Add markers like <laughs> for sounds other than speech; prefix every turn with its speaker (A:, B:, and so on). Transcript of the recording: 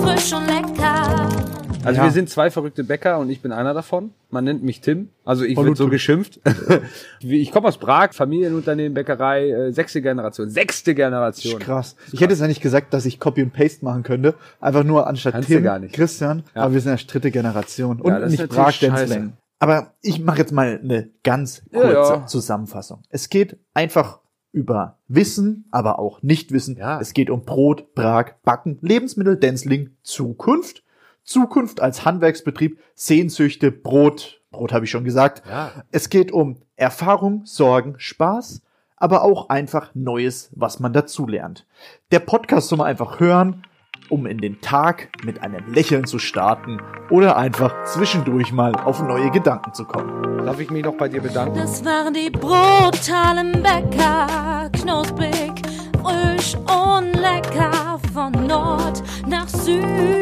A: frisch und lecker.
B: Also
C: Ja.
B: wir sind zwei verrückte Bäcker und ich bin einer davon. Man nennt mich Tim. Also ich wird so geschimpft. <laughs> ich komme aus Prag, Familienunternehmen, Bäckerei, äh, sechste Generation. Sechste Generation.
C: Krass. Ich hätte es ja nicht gesagt, dass ich Copy und Paste machen könnte. Einfach nur anstatt
B: Kannst
C: Tim,
B: gar nicht.
C: Christian.
B: Ja.
C: Aber wir sind ja dritte Generation. Und
B: Ja,
C: nicht Prag. Aber ich mache jetzt mal eine ganz
B: Ja,
C: kurze
B: ja.
C: Zusammenfassung. Es geht einfach über Wissen, aber auch Nichtwissen.
B: Ja.
C: Es geht um Brot, Prag, Backen, Lebensmittel, Denzling, Zukunft. Zukunft als Handwerksbetrieb, Sehnsüchte, Brot. Brot habe ich schon gesagt.
B: Ja.
C: Es geht um Erfahrung, Sorgen, Spaß, aber auch einfach Neues, was man dazulernt. Der Podcast soll man einfach hören, um in den Tag mit einem Lächeln zu starten oder einfach zwischendurch mal auf neue Gedanken zu kommen.
B: Darf ich mich noch bei dir bedanken?
A: Das waren die brutalen Bäcker, knusprig, frisch und lecker von Nord nach Süd.